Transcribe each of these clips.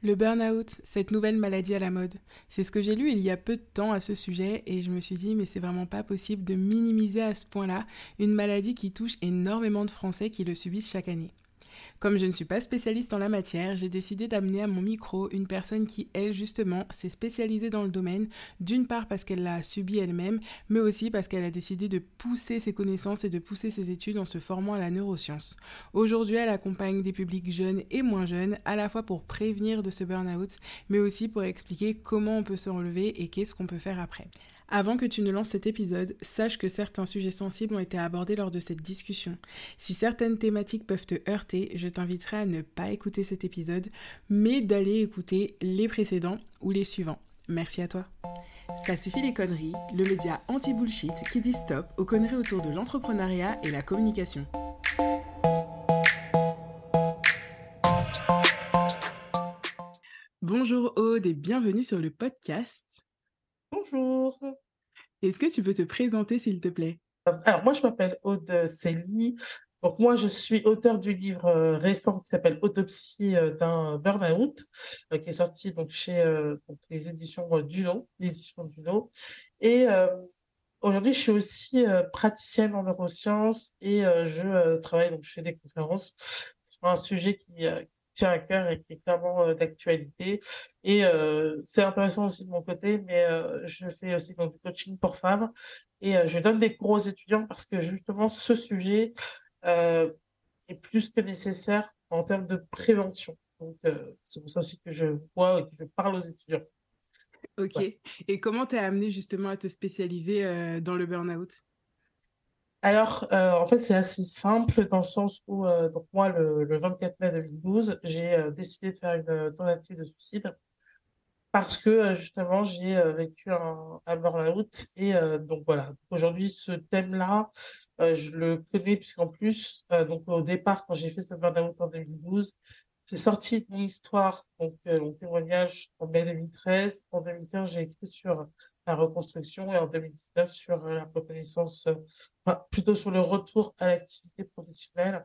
Le burn-out, cette nouvelle maladie à la mode. C'est ce que j'ai lu il y a peu de temps à ce sujet et je me suis dit mais c'est vraiment pas possible de minimiser à ce point-là une maladie qui touche énormément de Français qui le subissent chaque année. Comme je ne suis pas spécialiste en la matière, j'ai décidé d'amener à mon micro une personne qui, elle, justement, s'est spécialisée dans le domaine, d'une part parce qu'elle l'a subi elle-même, mais aussi parce qu'elle a décidé de pousser ses connaissances et de pousser ses études en se formant à la neuroscience. Aujourd'hui, elle accompagne des publics jeunes et moins jeunes, à la fois pour prévenir de ce burn-out, mais aussi pour expliquer comment on peut se relever et qu'est-ce qu'on peut faire après. Avant que tu ne lances cet épisode, sache que certains sujets sensibles ont été abordés lors de cette discussion. Si certaines thématiques peuvent te heurter, je t'inviterai à ne pas écouter cet épisode, mais d'aller écouter les précédents ou les suivants. Merci à toi. Ça suffit les conneries, le média anti-bullshit qui dit stop aux conneries autour de l'entrepreneuriat et la communication. Bonjour Aude et bienvenue sur le podcast. Bonjour. Est-ce que tu peux te présenter, s'il te plaît? Alors, moi, je m'appelle Aude Célie. Donc, moi, je suis auteur du livre euh, récent qui s'appelle Autopsie euh, d'un burn-out, euh, qui est sorti donc, chez les éditions Duno, l'édition Duno. Et aujourd'hui, je suis aussi praticienne en neurosciences et je travaille, donc je des conférences sur un sujet qui, tient à cœur et qui est clairement euh, d'actualité. Et euh, c'est intéressant aussi de mon côté, mais euh, je fais aussi donc, du coaching pour femmes et je donne des cours aux étudiants parce que justement ce sujet est plus que nécessaire en termes de prévention. Donc c'est pour ça aussi que je vois et que je parle aux étudiants. Ok. Et comment t'es amené justement à te spécialiser dans le burn-out? Alors, euh, en fait, c'est assez simple dans le sens où, euh, donc moi, le, le 24 mai 2012, j'ai euh, décidé de faire une tentative de suicide parce que justement, j'ai vécu un, un burn-out. Et donc voilà, aujourd'hui, ce thème-là, je le connais puisqu'en plus, donc au départ, quand j'ai fait ce burn-out en 2012, j'ai sorti mon histoire, donc mon témoignage en mai 2013. En 2015, j'ai écrit sur la reconstruction et en 2019 sur euh, la reconnaissance, euh, plutôt sur le retour à l'activité professionnelle.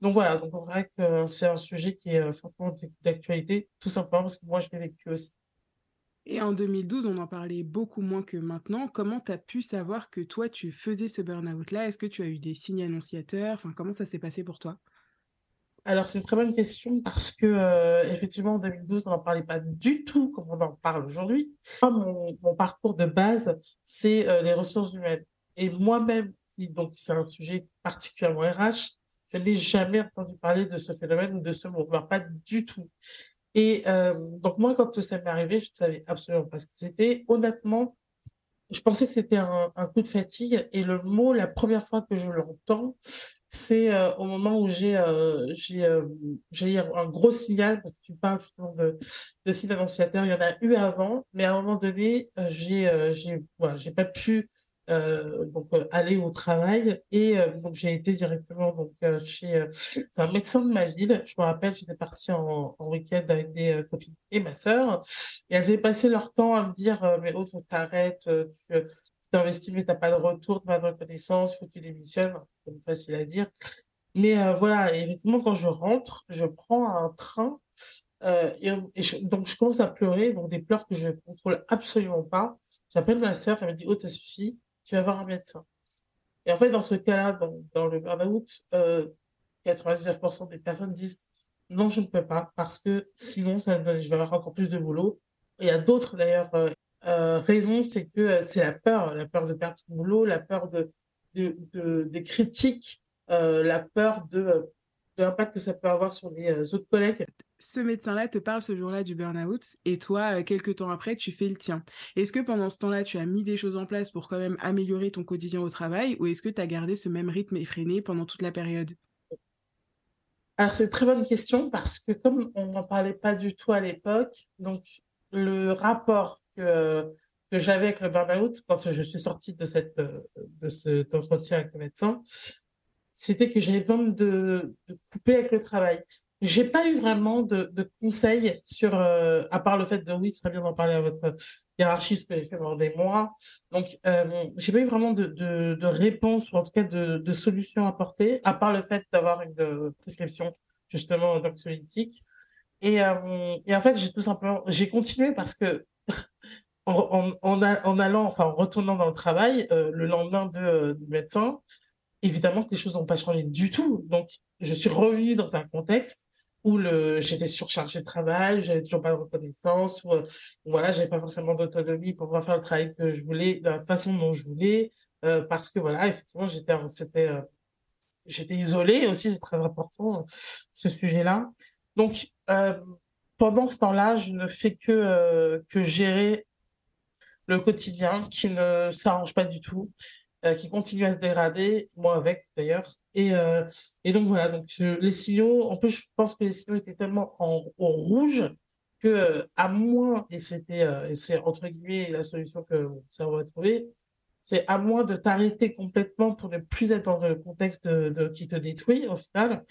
Donc voilà, donc on vrai que c'est un sujet qui est euh, fortement d'actualité, tout simplement parce que moi je l'ai vécu aussi. Et en 2012, on en parlait beaucoup moins que maintenant. Comment tu as pu savoir que toi, tu faisais ce burn-out-là? Est-ce que tu as eu des signes annonciateurs? Enfin, comment ça s'est passé pour toi? Alors, c'est une très bonne question parce que, euh, effectivement, en 2012, on n'en parlait pas du tout comme on en parle aujourd'hui. Mon, mon parcours de base, c'est euh, les ressources humaines. Et moi-même, donc c'est un sujet particulièrement RH, je n'ai jamais entendu parler de ce phénomène ou de ce mot, pas du tout. Et euh, donc moi, quand ça m'est arrivé, je ne savais absolument pas ce que c'était. Honnêtement, je pensais que c'était un, un, coup de fatigue. Et le mot, la première fois que je l'entends, c'est euh, au moment où j'ai euh, j'ai euh, j'ai un gros signal parce que tu parles justement de de signe annonciateur il y en a eu avant mais à un moment donné j'ai j'ai voilà j'ai pas pu donc aller au travail et donc j'ai été directement donc chez un médecin de ma ville. Je me rappelle j'étais partie en, en week-end avec des copines et ma sœur et elles avaient passé leur temps à me dire mais oh faut t'arrêtes tu t'investis mais t'as pas de retour, pas de reconnaissance, il faut que tu démissionnes, c'est facile à dire. Mais euh, voilà, effectivement, quand je rentre, je prends un train euh, et, donc je commence à pleurer, donc des pleurs que je ne contrôle absolument pas. J'appelle ma sœur, elle me dit, oh, t'as suffi, tu vas voir un médecin. Et en fait, dans ce cas-là, dans, dans le burn-out, euh, 99% des personnes disent, non, je ne peux pas, parce que sinon, ça, je vais avoir encore plus de boulot. il y a d'autres, d'ailleurs, euh, raison, c'est que euh, c'est la peur, la peur de perdre son boulot, la peur de, de, de des critiques, euh, la peur de, de l'impact que ça peut avoir sur les autres collègues. Ce médecin-là te parle ce jour-là du burn-out et toi, quelques temps après, tu fais le tien. Est-ce que pendant ce temps-là, tu as mis des choses en place pour quand même améliorer ton quotidien au travail ou est-ce que tu as gardé ce même rythme effréné pendant toute la période? Alors, c'est une très bonne question parce que comme on n'en parlait pas du tout à l'époque, donc le rapport que, j'avais avec le burn-out quand je suis sortie de, cette, de cet entretien avec le médecin, c'était que j'avais besoin de, de, couper avec le travail. J'ai pas eu vraiment de, de conseils sur, euh, à part le fait de oui, ce serait bien d'en parler à votre hiérarchiste que j'ai fait pendant des mois. Donc, euh, j'ai pas eu vraiment de, de, réponse ou en tout cas de, de solutions apportées, à part le fait d'avoir une prescription justement d'anxiolytique. Et, et en fait, j'ai tout simplement, j'ai continué parce que en, allant, enfin en retournant dans le travail, le lendemain de, du médecin, évidemment que les choses n'ont pas changé du tout. Donc, je suis revenue dans un contexte où j'étais surchargée de travail, j'avais toujours pas de reconnaissance, ou, voilà, j'avais pas forcément d'autonomie pour pouvoir faire le travail que je voulais, de la façon dont je voulais, euh, parce que voilà, effectivement, j'étais, c'était, euh, j'étais isolée aussi, c'est très important, ce sujet-là. Donc, euh, pendant ce temps-là, je ne fais que, euh, que gérer le quotidien qui ne s'arrange pas du tout. Euh, qui continue à se dégrader, moi avec d'ailleurs. Et, euh, et donc voilà, donc les signaux, en plus je pense que les signaux étaient tellement en, rouge que à moins, et c'était c'est entre guillemets la solution que ça va trouver, c'est à moins de t'arrêter complètement pour ne plus être dans le contexte qui te détruit au final,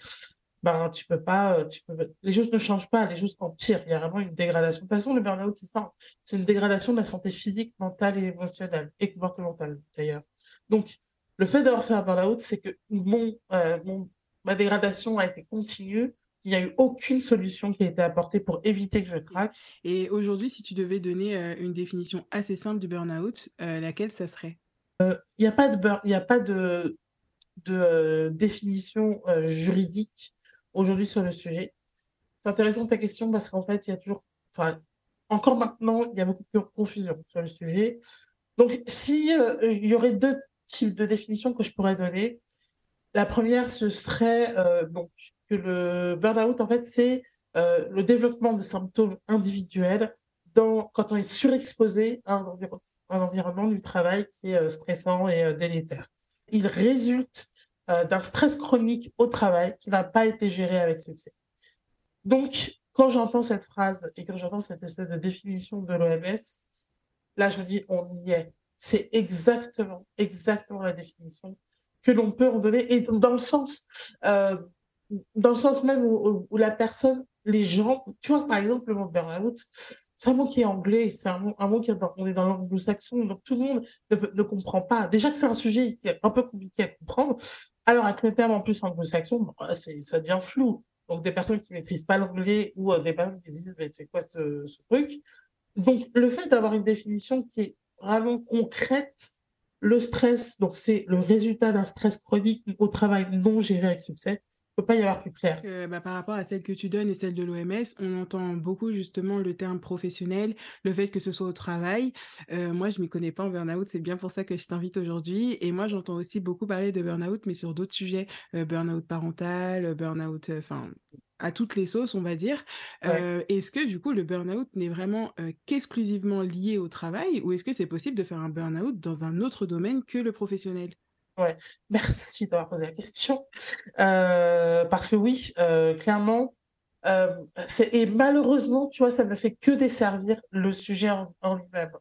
ben tu peux pas, tu peux, les choses ne changent pas, les choses empirent. Il y a vraiment une dégradation. De toute façon, le burn-out, c'est ça. C'est une dégradation de la santé physique, mentale et émotionnelle et comportementale d'ailleurs. Donc, le fait d'avoir fait un burn-out, c'est que mon, euh, mon, ma dégradation a été continue. Il n'y a eu aucune solution qui a été apportée pour éviter que je craque. Et aujourd'hui, si tu devais donner euh, une définition assez simple du burn-out, euh, laquelle ça serait? Il n'y a pas de, burn, y a pas de, de définition juridique aujourd'hui sur le sujet. C'est intéressant ta question parce qu'en fait, il y a toujours, enfin, encore maintenant, il y a beaucoup de confusion sur le sujet. Donc, si il y aurait deux type de définition que je pourrais donner. La première, ce serait euh, que le burn-out, en fait, c'est euh, le développement de symptômes individuels dans, quand on est surexposé à un, environnement du travail qui est euh, stressant et délétère. Il résulte d'un stress chronique au travail qui n'a pas été géré avec succès. Donc, quand j'entends cette phrase et quand j'entends cette espèce de définition de l'OMS, là, je me dis, on y est. C'est exactement, exactement la définition que l'on peut en donner. Et dans le sens, euh, dans le sens même où, la personne, les gens, tu vois, par exemple, le mot burn-out, c'est un mot qui est anglais, c'est un mot, un qui est dans, on est dans l'anglo-saxon, donc tout le monde ne, comprend pas. Déjà que c'est un sujet qui est un peu compliqué à comprendre, alors avec le terme en plus anglo-saxon, ça devient flou. Donc des personnes qui maîtrisent pas l'anglais ou euh, des personnes qui disent, mais c'est quoi ce, ce truc? Donc le fait d'avoir une définition qui est vraiment concrète. Le stress, donc c'est le résultat d'un stress chronique au travail non géré avec succès. Ne peut pas y avoir plus clair. Euh, bah, par rapport à celle que tu donnes et celle de l'OMS, on entend beaucoup justement le terme professionnel, le fait que ce soit au travail. Euh, moi, je m'y connais pas en burn-out, c'est bien pour ça que je t'invite aujourd'hui. Et moi, j'entends aussi beaucoup parler de burn-out, mais sur d'autres sujets, euh, burn-out parental, burn-out, enfin, à toutes les sauces, on va dire. Euh, est-ce que du coup le burn-out n'est vraiment euh, qu'exclusivement lié au travail ou est-ce que c'est possible de faire un burn-out dans un autre domaine que le professionnel? Ouais, merci d'avoir posé la question. Euh, parce que oui, clairement, et malheureusement, tu vois, ça ne fait que desservir le sujet en, lui-même.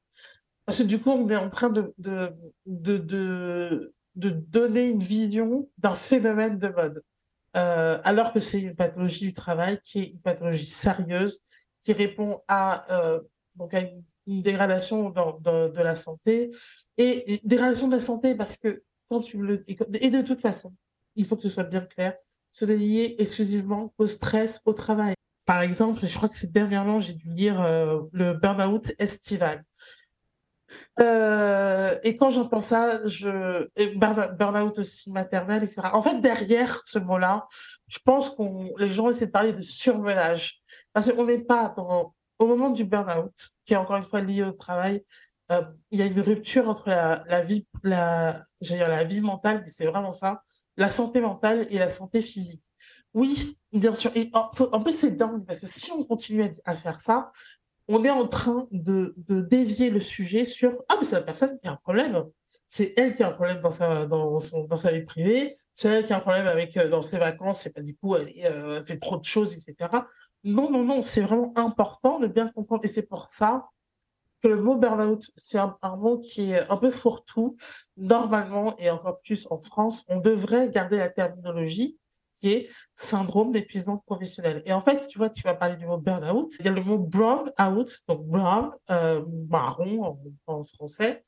Parce que du coup, on est en train de, de, de, de, donner une vision d'un phénomène de mode. Euh, alors que c'est une pathologie du travail qui est une pathologie sérieuse, qui répond à, euh, donc à une, dégradation de, la santé. Et, et, dégradation de la santé parce que Et de toute façon, il faut que ce soit bien clair, n'est lié exclusivement au stress au travail. Par exemple, je crois que c'est dernièrement, j'ai dû lire euh, le burn-out estival. Euh, et quand j'entends ça, je burn-out aussi maternel, etc. En fait, derrière ce mot-là, je pense qu'on les gens essaient de parler de surmenage parce qu'on n'est pas au moment du burn-out, qui est encore une fois lié au travail. Euh, il y a une rupture entre la, vie, la, dire la vie mentale, mais c'est vraiment ça, la santé mentale et la santé physique. Oui, bien sûr. Et en, plus, c'est dingue parce que si on continue à, faire ça, on est en train de, de dévier le sujet sur ah mais c'est la personne qui a un problème c'est elle qui a un problème dans sa dans son dans sa vie privée c'est elle qui a un problème avec euh, dans ses vacances c'est pas du coup elle, euh, fait trop de choses etc non non non c'est vraiment important de bien comprendre et c'est pour ça que le mot burn-out c'est un, mot qui est un peu fourre-tout normalement et encore plus en France on devrait garder la terminologie qui est syndrome d'épuisement professionnel. Et en fait, tu vois, tu vas parler du mot burn-out. Il y a le mot brown out, donc brown, euh, marron en, en français.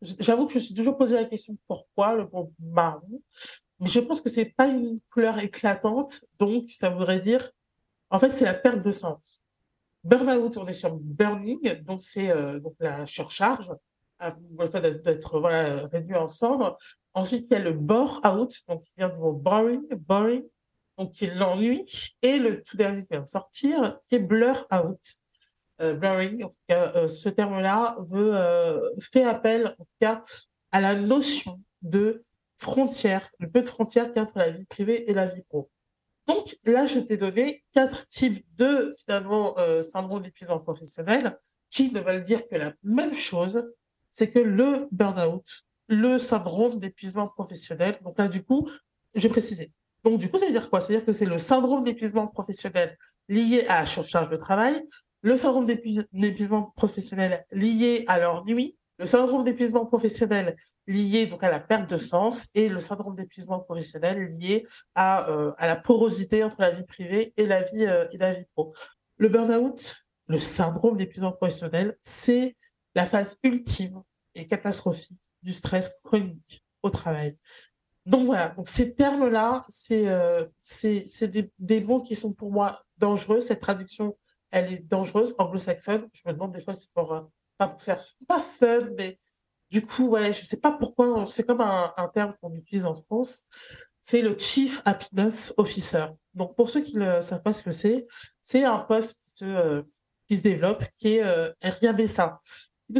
J'avoue que je me suis toujours posé la question pourquoi le mot marron? Mais je pense que c'est pas une couleur éclatante, donc ça voudrait dire En fait, c'est la perte de sens. Burnout, on est sur burning, donc c'est euh, donc la surcharge, euh, le fait d'être voilà, réduit ensemble. Ensuite, il y a le bore out, donc qui vient du mot boring, boring, donc qui est l'ennui. Et le tout dernier qui vient de sortir, qui est blur out. Euh, blurring, en euh, ce terme-là veut fait appel, en tout cas, à la notion de frontière, le peu de frontières qu'il y a entre la vie privée et la vie pro. Donc là, je t'ai donné quatre types de finalement euh, syndrome d'épuisement professionnel qui ne veulent dire que la même chose, c'est que le burn-out, le syndrome d'épuisement professionnel. Donc là, du coup, je vais préciser. Donc du coup, ça veut dire quoi? Ça veut dire que c'est le syndrome d'épuisement professionnel lié à la surcharge de travail, le syndrome d'épuisement professionnel lié à l'ennui, le syndrome d'épuisement professionnel lié donc à la perte de sens et le syndrome d'épuisement professionnel lié à, euh, à la porosité entre la vie privée et la vie, euh, et la vie pro. Le burn-out, le syndrome d'épuisement professionnel, c'est la phase ultime et catastrophique du stress chronique au travail. Donc voilà, donc ces termes-là, c'est euh, des, des mots qui sont pour moi dangereux. Cette traduction, elle est dangereuse, anglo-saxonne. Je me demande des fois si pour pas pour faire, pas fun, mais du coup, ouais, je sais pas pourquoi, c'est comme un, terme qu'on utilise en France, c'est le Chief Happiness Officer. Donc, pour ceux qui ne savent pas ce que c'est, c'est un poste qui se, euh, qui se développe, qui est euh, RIABSA.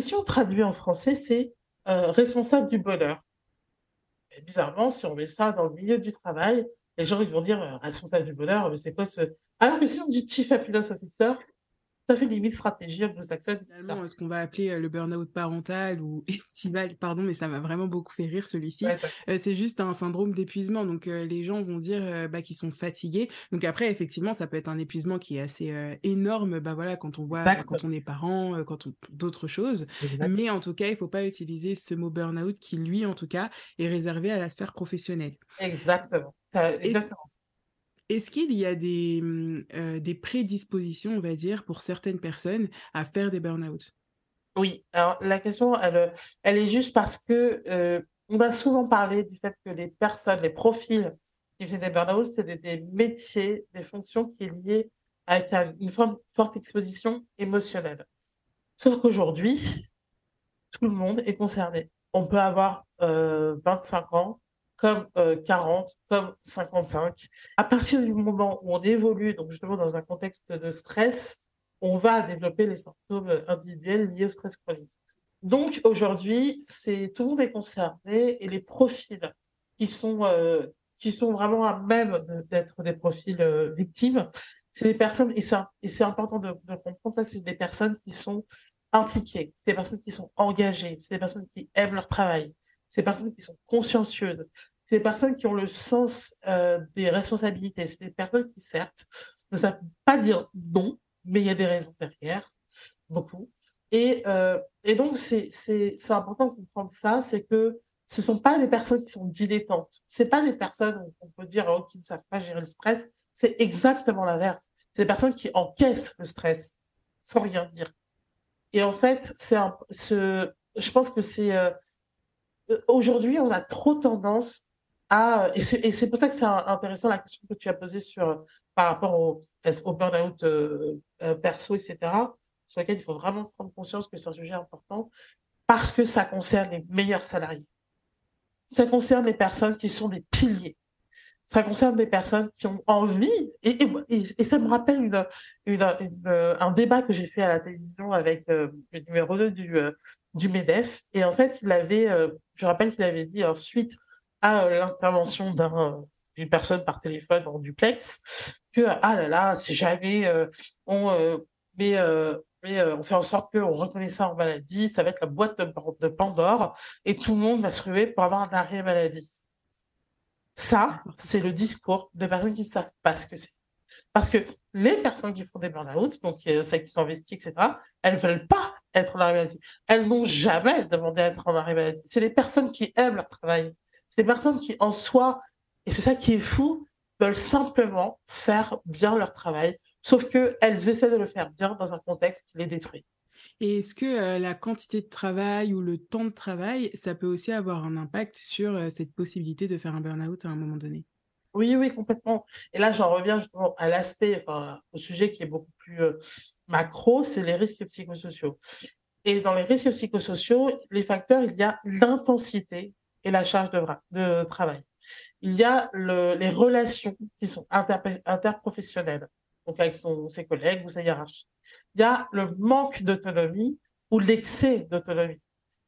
Si on traduit en français, c'est euh, responsable du bonheur. Et bizarrement, si on met ça dans le milieu du travail, les gens ils vont dire euh, responsable du bonheur, mais c'est quoi ce... Alors que si on dit Chief Happiness Officer, ça fait limite stratégie anglo-saxonne. Finalement, ce qu'on va appeler euh, le burn-out parental ou estival, pardon, mais ça m'a vraiment beaucoup fait rire celui-ci. Ouais, Euh, c'est juste un syndrome d'épuisement. Donc, euh, les gens vont dire bah, qu'ils sont fatigués. Donc, après, effectivement, ça peut être un épuisement qui est assez énorme bah, voilà, quand on voit, exact. quand on est parent, quand on... d'autres choses. Exact. Mais en tout cas, il ne faut pas utiliser ce mot burn-out qui, lui, en tout cas, est réservé à la sphère professionnelle. Exactement. Exactement. Est-ce qu'il y a des, hum, euh, des prédispositions, on va dire, pour certaines personnes à faire des burn-out? Oui, alors la question, elle, est juste parce que euh, on a souvent parlé du fait que les personnes, les profils qui font des burn-out, c'est des, métiers, des fonctions qui est liée avec un- une forte exposition émotionnelle. Sauf qu'aujourd'hui, tout le monde est concerné. On peut avoir euh, 25 ans, comme euh, 40, comme 55. À partir du moment où on évolue, donc justement dans un contexte de stress, on va développer les symptômes individuels liés au stress chronique. Donc aujourd'hui, c'est tout le monde est concerné et les profils qui sont euh, qui sont vraiment à même d'être des profils euh, victimes, c'est des personnes et c'est et c'est important de comprendre ça, c'est des personnes qui sont impliquées, c'est des personnes qui sont engagées, c'est des personnes qui aiment leur travail, des personnes qui sont consciencieuses, des personnes qui ont le sens euh, des responsabilités, c'est des personnes qui certes ne savent pas dire non, mais il y a des raisons derrière, beaucoup. Et, euh, et donc, c'est, important de comprendre ça, c'est que ce sont pas des personnes qui sont dilettantes. C'est pas des personnes on peut dire, oh, qui ne savent pas gérer le stress. C'est exactement l'inverse. C'est des personnes qui encaissent le stress sans rien dire. Et en fait, c'est ce, je pense que c'est, euh, aujourd'hui, on a trop tendance à, et c'est, pour ça que c'est intéressant la question que tu as posée sur, euh, par rapport au, au burn-out euh, euh, perso, etc., sur lequel il faut vraiment prendre conscience que c'est un sujet important parce que ça concerne les meilleurs salariés. Ça concerne les personnes qui sont des piliers. Ça concerne des personnes qui ont envie, et, et, ça me rappelle un débat que j'ai fait à la télévision avec euh, le numéro 2 du, euh, du MEDEF. Et en fait, il avait, euh, je rappelle qu'il avait dit ensuite à l'intervention d'un, d'une personne par téléphone en duplex que, ah là là, si jamais on, on fait en sorte qu'on reconnaît ça en maladie, ça va être la boîte de, de Pandore et tout le monde va se ruer pour avoir un arrêt maladie. Ça, c'est le discours des personnes qui ne savent pas ce que c'est. Parce que les personnes qui font des burn-out, donc euh, celles qui sont investies, etc., elles veulent pas être en arrêt maladie. Elles n'ont jamais demandé à être en arrêt maladie. C'est les personnes qui aiment leur travail. C'est les personnes qui, en soi, et c'est ça qui est fou, veulent simplement faire bien leur travail, sauf qu'elles essaient de le faire bien dans un contexte qui les détruit. Et est-ce que la quantité de travail ou le temps de travail, ça peut aussi avoir un impact sur cette possibilité de faire un burn-out à un moment donné? Oui, oui, complètement. Et là, j'en reviens justement à l'aspect, enfin, au sujet qui est beaucoup plus macro, c'est les risques psychosociaux. Et dans les risques psychosociaux, les facteurs, il y a l'intensité et la charge de, travail. Il y a le, les relations qui sont interprofessionnelles, donc avec ses collègues ou sa hiérarchie. Il y a le manque d'autonomie ou l'excès d'autonomie.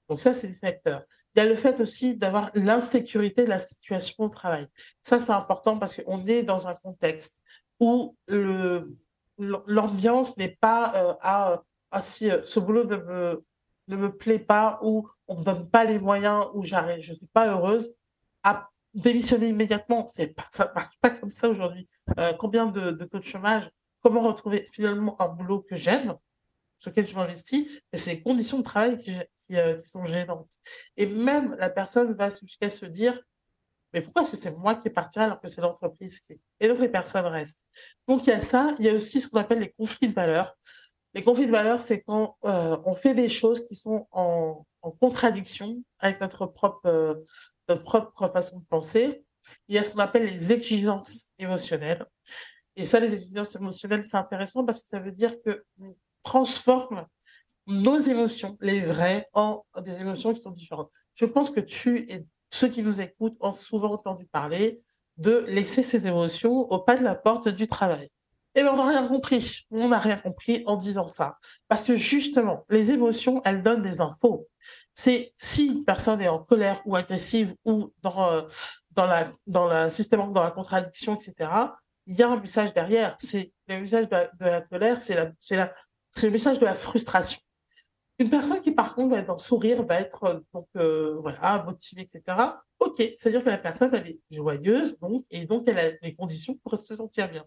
Donc ça, c'est des facteurs. Il y a le fait aussi d'avoir l'insécurité de la situation au travail. Ça, c'est important parce qu'on est dans un contexte où l'ambiance n'est pas euh, à, à, si euh, ce boulot ne me, ne me plaît pas ou on ne me donne pas les moyens ou je ne suis pas heureuse, à démissionner immédiatement. Pas, ça ne marche pas comme ça aujourd'hui. Euh, combien de taux de chômage Comment retrouver finalement un boulot que j'aime, sur lequel je m'investis Et c'est les conditions de travail qui, euh, qui, sont gênantes. Et même la personne va jusqu'à se dire mais pourquoi est-ce que c'est moi qui est parti alors que c'est l'entreprise qui Et donc les personnes restent. Donc il y a ça, il y a aussi ce qu'on appelle les conflits de valeurs. Les conflits de valeurs, c'est quand euh, on fait des choses qui sont en, contradiction avec euh, notre propre façon de penser. Il y a ce qu'on appelle les exigences émotionnelles. Et ça, les exigences émotionnelles, c'est intéressant parce que ça veut dire que transforme nos émotions, les vraies, en des émotions qui sont différentes. Je pense que tu et ceux qui nous écoutent ont souvent entendu parler de laisser ses émotions au pas de la porte du travail. Et bien, on n'a rien compris. On n'a rien compris en disant ça. Parce que justement, les émotions, elles donnent des infos. C'est si une personne est en colère ou agressive ou dans, euh, dans la, dans la dans la contradiction, etc., il y a un message derrière. C'est le message de la, colère, c'est le message de la frustration. Une personne qui, par contre, va être en sourire, va être euh, donc euh, voilà motivée, etc. Ok, c'est-à-dire que la personne elle est joyeuse, donc et donc elle a les conditions pour se sentir bien.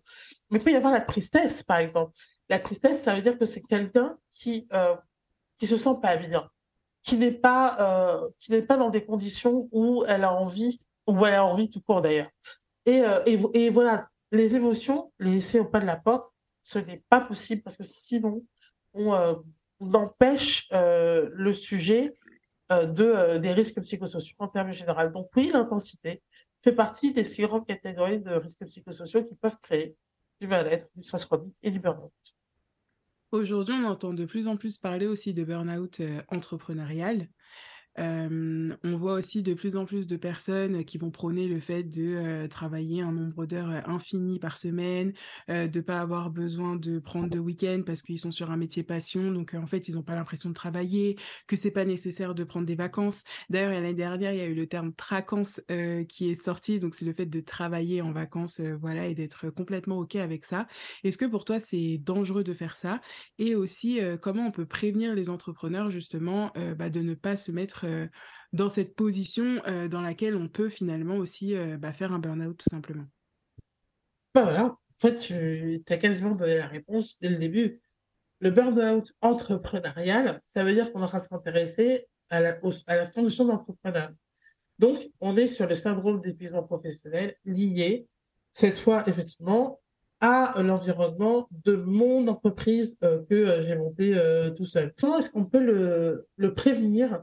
Mais il peut y avoir la tristesse, par exemple. La tristesse, ça veut dire que c'est quelqu'un qui euh, se sent pas bien, qui n'est pas euh, qui n'est pas dans des conditions où elle a envie ou elle a envie tout court d'ailleurs. Et, et voilà, les émotions, les laisser au pas de la porte, ce n'est pas possible parce que sinon on on empêche euh, le sujet euh, de, euh, des risques psychosociaux en termes généraux. Donc oui, l'intensité fait partie des six grandes catégories de risques psychosociaux qui peuvent créer du mal-être, du stress chronique et du burn-out. Aujourd'hui, on entend de plus en plus parler aussi de burn-out entrepreneurial. On voit aussi de plus en plus de personnes qui vont prôner le fait de travailler un nombre d'heures infini par semaine, euh, de pas avoir besoin de prendre de week-end parce qu'ils sont sur un métier passion, donc en fait ils n'ont pas l'impression de travailler, que c'est pas nécessaire de prendre des vacances. D'ailleurs l'année dernière il y a eu le terme tracance qui est sorti, donc c'est le fait de travailler en vacances, voilà, et d'être complètement ok avec ça. Est-ce que pour toi c'est dangereux de faire ça? Et aussi comment on peut prévenir les entrepreneurs justement bah, de ne pas se mettre dans cette position dans laquelle on peut finalement aussi bah, faire un burn-out tout simplement. Bah voilà, en fait, tu as quasiment donné la réponse dès le début. Le burn-out entrepreneurial, ça veut dire qu'on aura s'intéresser à la, à la fonction d'entrepreneur. Donc, on est sur le syndrome d'épuisement professionnel lié, cette fois, effectivement, à l'environnement de mon entreprise que j'ai monté tout seul. Comment est-ce qu'on peut le prévenir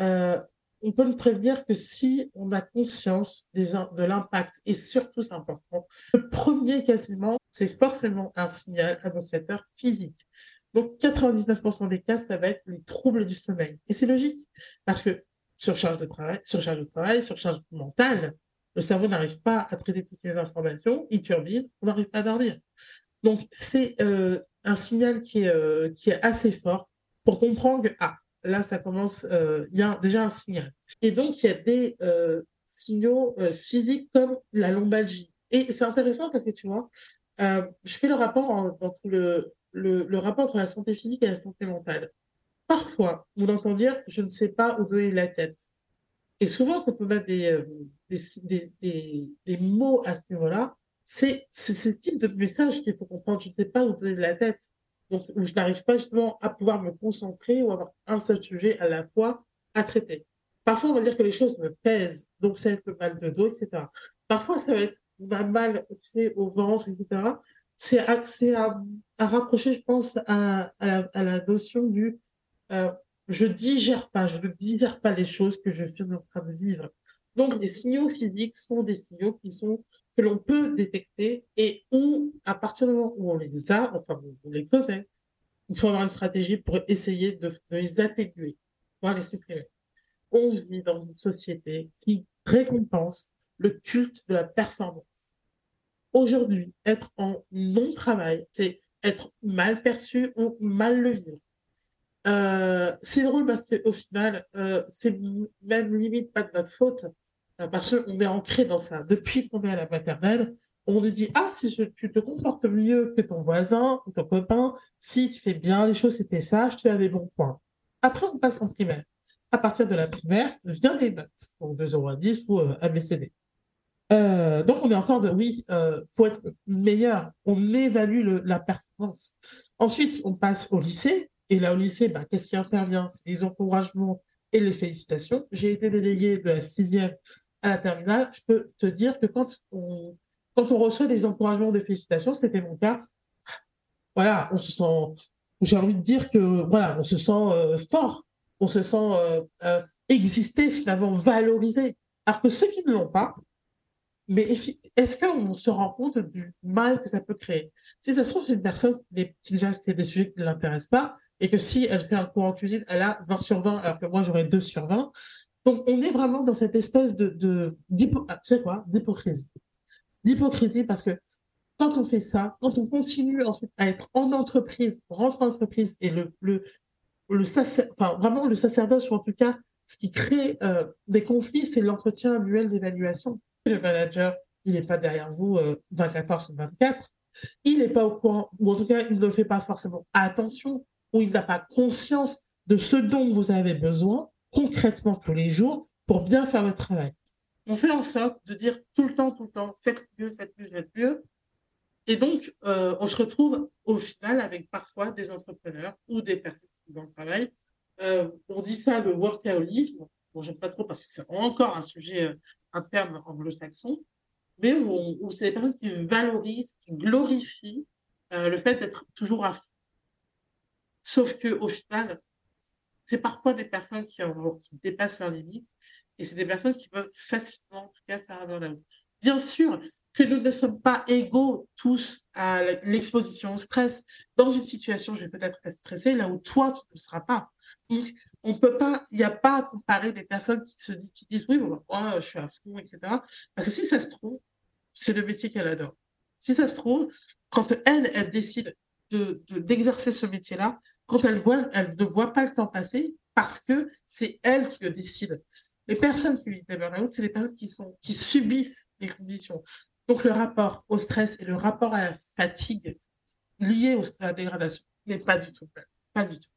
euh, on peut le prévenir que si on a conscience de l'impact, et surtout c'est important, le premier quasiment, c'est forcément un signal annonciateur physique. Donc 99% des cas, ça va être les troubles du sommeil. Et c'est logique, parce que surcharge de travail, surcharge de travail, mentale, le cerveau n'arrive pas à traiter toutes les informations, il turbine, on n'arrive pas à dormir. Donc c'est euh, un signal qui est, euh, qui est assez fort pour comprendre que, ah, là, ça commence, euh, il y a déjà un signal. Et donc, il y a des euh, signaux euh, physiques comme la lombalgie. Et c'est intéressant parce que tu vois, je fais le rapport entre le, le, rapport entre la santé physique et la santé mentale. Parfois, on entend dire je ne sais pas où donner la tête. Et souvent, quand on a des, des, des, des, mots à ce niveau-là, c'est ce type de message qu'il faut comprendre. Je ne sais pas où donner la tête donc où je n'arrive pas justement à pouvoir me concentrer ou avoir un seul sujet à la fois à traiter. Parfois, on va dire que les choses me pèsent, donc ça va être le mal de dos, etc. Parfois, ça va être un mal au ventre, etc. C'est à, à, rapprocher, je pense, à, à la, notion du euh, je digère pas, je ne digère pas les choses que je suis en train de vivre. Donc, les signaux physiques sont des signaux qui sont que l'on peut détecter et où, à partir du moment où on les a, enfin, on les connaît, il faut avoir une stratégie pour essayer de, les atténuer, voire les supprimer. On vit dans une société qui récompense le culte de la performance. Aujourd'hui, être en non-travail, c'est être mal perçu ou mal le. Euh, c'est drôle parce qu'au final, euh, c'est même limite pas de notre faute, parce qu'on est ancré dans ça. Depuis qu'on est à la maternelle, on nous dit Ah, si tu te comportes mieux que ton voisin ou ton copain, si tu fais bien les choses, c'était je te donne des bons points. Après, on passe en primaire. À partir de la primaire, vient les notes, donc 2 0 à 10 ou ABCD. Euh, donc, on est encore de oui, euh, faut être meilleur. On évalue la performance. Ensuite, on passe au lycée. Et là, au lycée, bah, qu'est-ce qui intervient? C'est les encouragements et les félicitations. J'ai été délégué de la sixième à la terminale. Je peux te dire que quand on, quand on reçoit des encouragements, des félicitations, c'était mon cas. Voilà, on se sent. J'ai envie de dire que voilà, on se sent euh, fort, on se sent euh, euh, exister finalement, valorisé. Alors que ceux qui ne l'ont pas, mais est-ce qu'on se rend compte du mal que ça peut créer? Si ça se trouve, c'est une personne qui déjà c'est des sujets qui ne l'intéressent pas et que si elle fait un cours en cuisine, elle a 20 sur 20 alors que moi j'aurais 2 sur 20. Donc on est vraiment dans cette espèce de, de ah, d'hypocrisie. D'hypocrisie parce que quand on fait ça, quand on continue ensuite à être en entreprise, rentre en entreprise et le, vraiment le sacerdoce, ou en tout cas ce qui crée euh, des conflits, c'est l'entretien annuel d'évaluation. Le manager, il n'est pas derrière vous 24 euh, heures sur 24, il n'est pas au courant, ou en tout cas, il ne fait pas forcément attention, ou il n'a pas conscience de ce dont vous avez besoin concrètement tous les jours pour bien faire votre travail. On fait en sorte de dire tout le temps, tout le temps, faites mieux, faites mieux, faites mieux. Et donc, euh, on se retrouve au final avec parfois des entrepreneurs ou des personnes qui dans le travail. Euh, on dit ça le workaholisme. Bon, j'aime pas trop parce que c'est encore un sujet un terme anglo-saxon, mais où, c'est des personnes qui valorisent, qui glorifient euh, le fait d'être toujours à fond. Sauf qu'au final, c'est parfois des personnes qui, qui, dépassent leurs limites et c'est des personnes qui peuvent facilement, faire un burn Bien sûr que nous ne sommes pas égaux tous à l'exposition au stress. Dans une situation, je vais peut-être être stressée, là où toi, tu ne seras pas on peut pas, il n'y a pas à comparer des personnes qui se disent, qui disent oui, bon, je suis à fond, etc. Parce que si ça se trouve, c'est le métier qu'elle adore. Si ça se trouve, quand elle, elle décide de, d'exercer ce métier-là, quand elle voit, elle ne voit pas le temps passer parce que c'est elle qui le décide. Les personnes qui vivent des burn-out, c'est les personnes qui subissent les conditions. Donc, le rapport au stress et le rapport à la fatigue lié à la dégradation n'est pas du tout Pas du tout.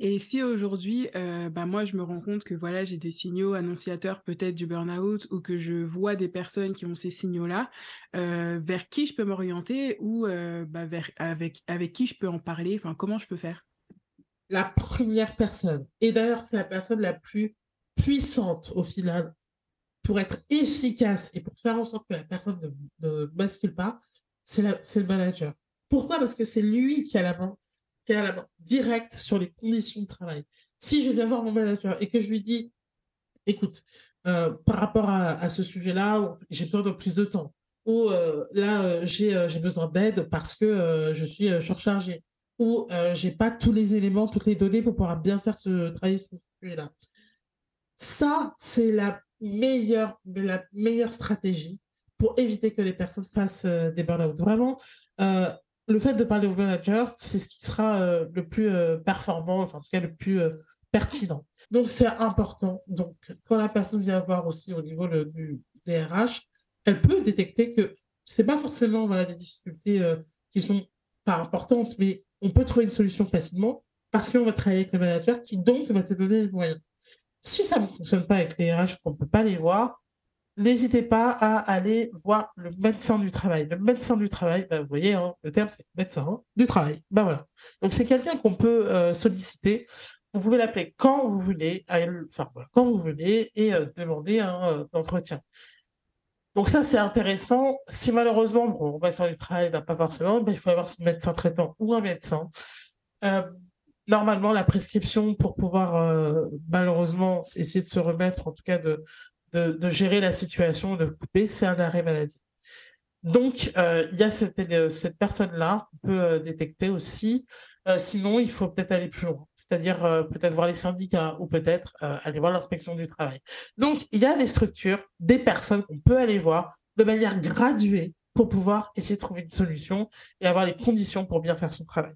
Et si aujourd'hui, euh, bah moi, je me rends compte que voilà, j'ai des signaux annonciateurs peut-être du burn-out ou que je vois des personnes qui ont ces signaux-là, euh, vers qui je peux m'orienter ou euh, bah, vers, avec, avec qui je peux en parler, enfin, comment je peux faire? La première personne, et d'ailleurs, c'est la personne la plus puissante au final pour être efficace et pour faire en sorte que la personne ne, ne bascule pas, c'est le manager. Pourquoi? Parce que c'est lui qui a la main à la main directe sur les conditions de travail. Si je viens voir mon manager et que je lui dis, écoute, euh, par rapport à, ce sujet-là, j'ai besoin de plus de temps, ou euh, là, euh, j'ai besoin d'aide parce que je suis surchargé, ou j'ai pas tous les éléments, toutes les données pour pouvoir bien faire ce travail sur ce sujet-là. Ça, c'est la meilleure, la meilleure stratégie pour éviter que les personnes fassent des burn-out. Vraiment, le fait de parler au manager, c'est ce qui sera euh, le plus euh, performant, en tout cas le plus euh, pertinent. Donc c'est important. Donc quand la personne vient voir aussi au niveau du DRH, elle peut détecter que c'est pas forcément des difficultés qui sont pas importantes, mais on peut trouver une solution facilement parce qu'on va travailler avec le manager qui donc va te donner les moyens. Si ça ne fonctionne pas avec les RH, qu'on ne peut pas les voir, n'hésitez pas à aller voir le médecin du travail. Le médecin du travail, bah, vous voyez, hein, le terme c'est médecin du travail. Ben voilà. Donc c'est quelqu'un qu'on peut euh, solliciter. Vous pouvez l'appeler quand vous voulez, enfin voilà, quand vous voulez, et euh, demander un euh, entretien. Donc ça c'est intéressant. Si malheureusement, bon, le médecin du travail n'a pas forcément, ben, il faut avoir ce médecin traitant ou un médecin. normalement, la prescription pour pouvoir malheureusement essayer de se remettre, en tout cas de de, gérer la situation, de couper, c'est un arrêt maladie. Donc, il y a cette, cette personne-là qu'on peut détecter aussi. sinon, il faut peut-être aller plus loin, c'est-à-dire peut-être voir les syndicats ou peut-être aller voir l'inspection du travail. Donc, il y a des structures, des personnes qu'on peut aller voir de manière graduée pour pouvoir essayer de trouver une solution et avoir les conditions pour bien faire son travail.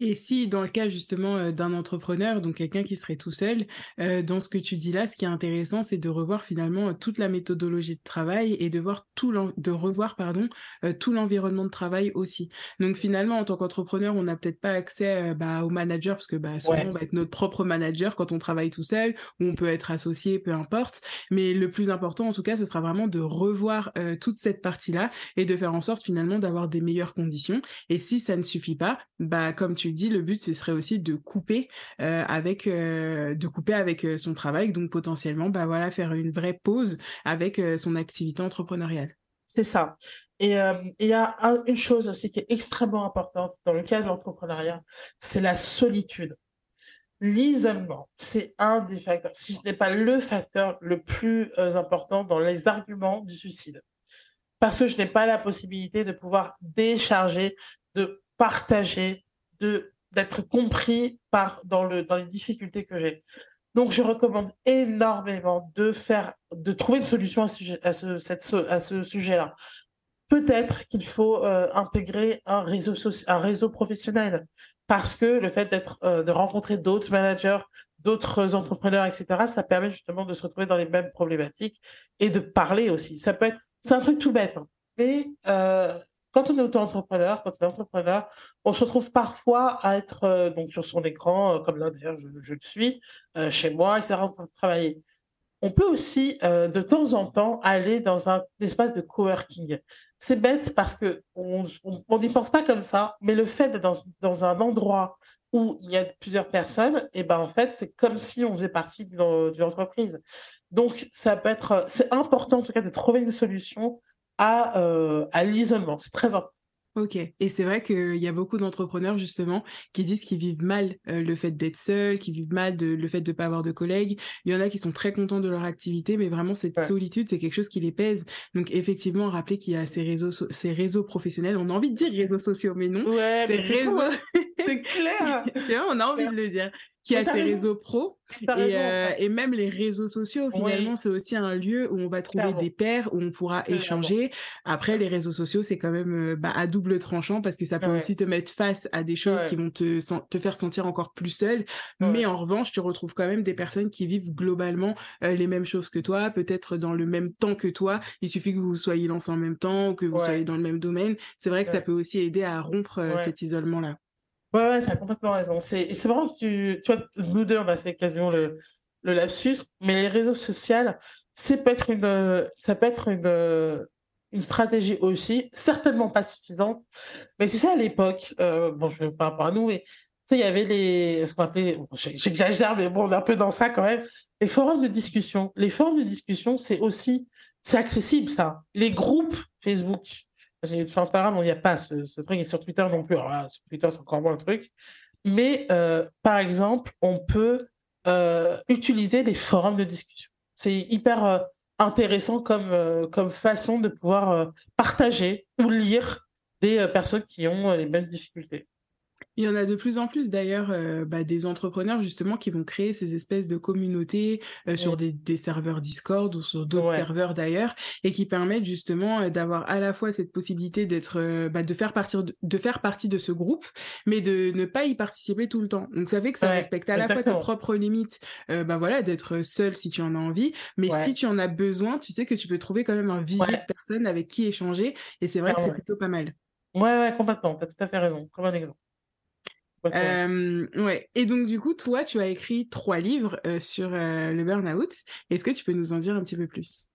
Et si, dans le cas justement euh, d'un entrepreneur, donc quelqu'un qui serait tout seul, euh, dans ce que tu dis là, ce qui est intéressant, c'est de revoir finalement toute la méthodologie de travail et de voir tout de revoir pardon euh, tout l'environnement de travail aussi. Donc finalement, en tant qu'entrepreneur, on n'a peut-être pas accès bah, au manager parce que bah, souvent on va être notre propre manager quand on travaille tout seul, ou on peut être associé, peu importe. Mais le plus important, en tout cas, ce sera vraiment de revoir toute cette partie-là et de faire en sorte finalement d'avoir des meilleures conditions. Et si ça ne suffit pas, bah comme tu dit, le but ce serait aussi de couper euh, avec euh, de couper avec euh, son travail, donc potentiellement, bah voilà, faire une vraie pause avec son activité entrepreneuriale. C'est ça. Et il y a une chose aussi qui est extrêmement importante dans le cas de l'entrepreneuriat, c'est la solitude. L'isolement, c'est un des facteurs, si ce n'est pas le facteur le plus important dans les arguments du suicide. Parce que je n'ai pas la possibilité de pouvoir décharger, de partager d'être compris par dans le dans les difficultés que j'ai. Donc je recommande énormément de faire de trouver une solution à ce à ce, à ce sujet-là. Peut-être qu'il faut euh, intégrer un réseau un réseau professionnel parce que le fait d'être euh, de rencontrer d'autres managers, d'autres entrepreneurs, etc. Ça permet justement de se retrouver dans les mêmes problématiques et de parler aussi. Ça peut être c'est un truc tout bête, hein. mais euh, quand on est auto-entrepreneur, quand on est entrepreneur, on se retrouve parfois à être euh, donc sur son écran, euh, comme là d'ailleurs je, le suis, euh, chez moi, etc., en train de travailler. On peut aussi de temps en temps aller dans un espace de coworking. C'est bête parce que on n'y pense pas comme ça, mais le fait d'être dans, dans, un endroit où il y a plusieurs personnes, et eh ben en fait c'est comme si on faisait partie d'une entreprise. Donc ça peut être, c'est important en tout cas de trouver une solution à, euh, à l'isolement. C'est très important. Ok, et c'est vrai qu'il y a beaucoup d'entrepreneurs justement qui disent qu'ils vivent mal euh, le fait d'être seuls, qui vivent mal de, le fait de ne pas avoir de collègues. Il y en a qui sont très contents de leur activité, mais vraiment cette solitude, c'est quelque chose qui les pèse. Donc effectivement, rappeler qu'il y a ces réseaux, ces réseaux professionnels, on a envie de dire réseaux sociaux, mais non, ouais, c'est réseaux. Hein. c'est clair. on a envie de le dire qui a ses réseaux pro et, euh, et, même les réseaux sociaux finalement c'est aussi un lieu où on va trouver des pairs où on pourra échanger. Après les réseaux sociaux c'est quand même euh, bah, à double tranchant parce que ça peut aussi te mettre face à des choses qui vont te, te faire sentir encore plus seul mais en revanche tu retrouves quand même des personnes qui vivent globalement euh, les mêmes choses que toi peut-être dans le même temps que toi. Il suffit que vous soyez lancés en même temps que vous soyez dans le même domaine. C'est vrai que ça peut aussi aider à rompre cet isolement là Ouais, ouais, t'as complètement raison. C'est, vraiment que tu, tu vois, nous on a fait quasiment le, le lapsus, mais les réseaux sociaux, peut être une, ça peut être une, une stratégie aussi, certainement pas suffisante. Mais tu sais, à l'époque, euh, bon, je ne pas à nous, mais tu sais, il y avait les, ce qu'on appelait, j'exagère, mais bon, on est un peu dans ça quand même, les forums de discussion. Les forums de discussion, c'est aussi, c'est accessible, ça. Les groupes Facebook, sur Instagram, il n'y a pas ce, truc, et sur Twitter non plus. Alors là, sur Twitter, c'est encore moins le truc. Mais euh, par exemple, on peut euh, utiliser des forums de discussion. C'est hyper euh, intéressant comme, comme façon de pouvoir partager ou lire des personnes qui ont les mêmes difficultés. Il y en a de plus en plus d'ailleurs euh, bah, des entrepreneurs justement qui vont créer ces espèces de communautés euh, sur des, des, serveurs Discord ou sur d'autres serveurs d'ailleurs et qui permettent justement euh, d'avoir à la fois cette possibilité d'être bah, de faire partir de, faire partie de ce groupe mais de ne pas y participer tout le temps. Donc ça fait que ça respecte à la fois tes propres limites bah voilà d'être seul si tu en as envie mais si tu en as besoin, tu sais que tu peux trouver quand même un vivier de personnes avec qui échanger et c'est vrai que c'est plutôt pas mal. Ouais, ouais, complètement. Tu as tout à fait raison. Comme un exemple. Euh, ouais. Et donc, du coup, toi, tu as écrit trois livres euh, sur euh, le burn-out. Est-ce que tu peux nous en dire un petit peu plus?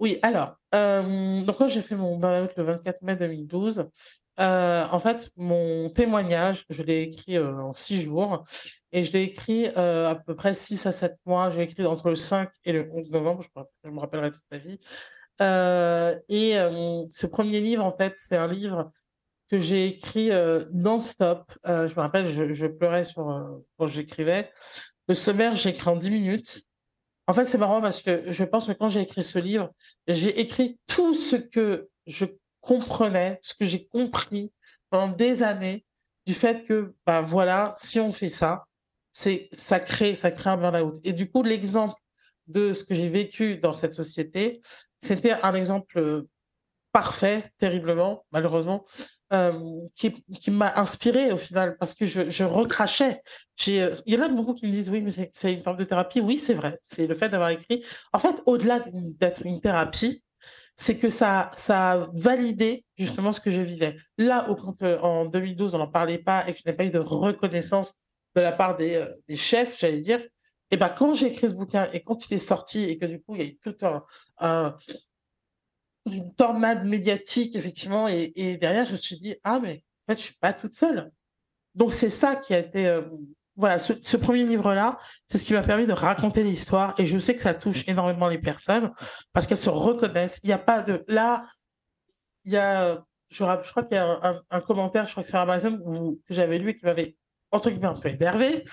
Oui, alors, donc moi, j'ai fait mon burn-out le 24 mai 2012. en fait, mon témoignage, je l'ai écrit en six jours et je l'ai écrit à peu près six à sept mois. J'ai écrit entre le 5 et le 11 novembre, je, je me rappellerai toute ma vie. et ce premier livre, en fait, c'est un livre que j'ai écrit euh, non-stop. Euh, je me rappelle, je, pleurais sur, euh, quand j'écrivais. Le sommaire, j'ai écrit en 10 minutes. En fait, c'est marrant parce que je pense que quand j'ai écrit ce livre, j'ai écrit tout ce que je comprenais, ce que j'ai compris pendant des années du fait que, bah voilà, si on fait ça, c'est ça crée, ça crée un burn-out. Et du coup, l'exemple de ce que j'ai vécu dans cette société, c'était un exemple parfait, terriblement, malheureusement, euh, qui, m'a inspiré au final, parce que je, recrachais. Euh, il y en a beaucoup qui me disent, oui, mais c'est une forme de thérapie. Oui, c'est vrai, c'est le fait d'avoir écrit. En fait, au-delà d'être une thérapie, c'est que ça, ça a validé justement ce que je vivais. Là, au, quand en 2012, on n'en parlait pas et que je n'ai pas eu de reconnaissance de la part des, chefs, j'allais dire, et ben quand j'ai écrit ce bouquin et quand il est sorti et que du coup il y a eu tout un, une tornade médiatique effectivement et, et, derrière je me suis dit ah mais en fait je suis pas toute seule donc c'est ça qui a été euh, voilà ce, ce, premier livre là c'est ce qui m'a permis de raconter l'histoire et je sais que ça touche énormément les personnes parce qu'elles se reconnaissent il n'y a pas de là il y a je, crois qu'il y a un, commentaire je crois que sur Amazon que j'avais lu et qui m'avait entre guillemets un peu énervé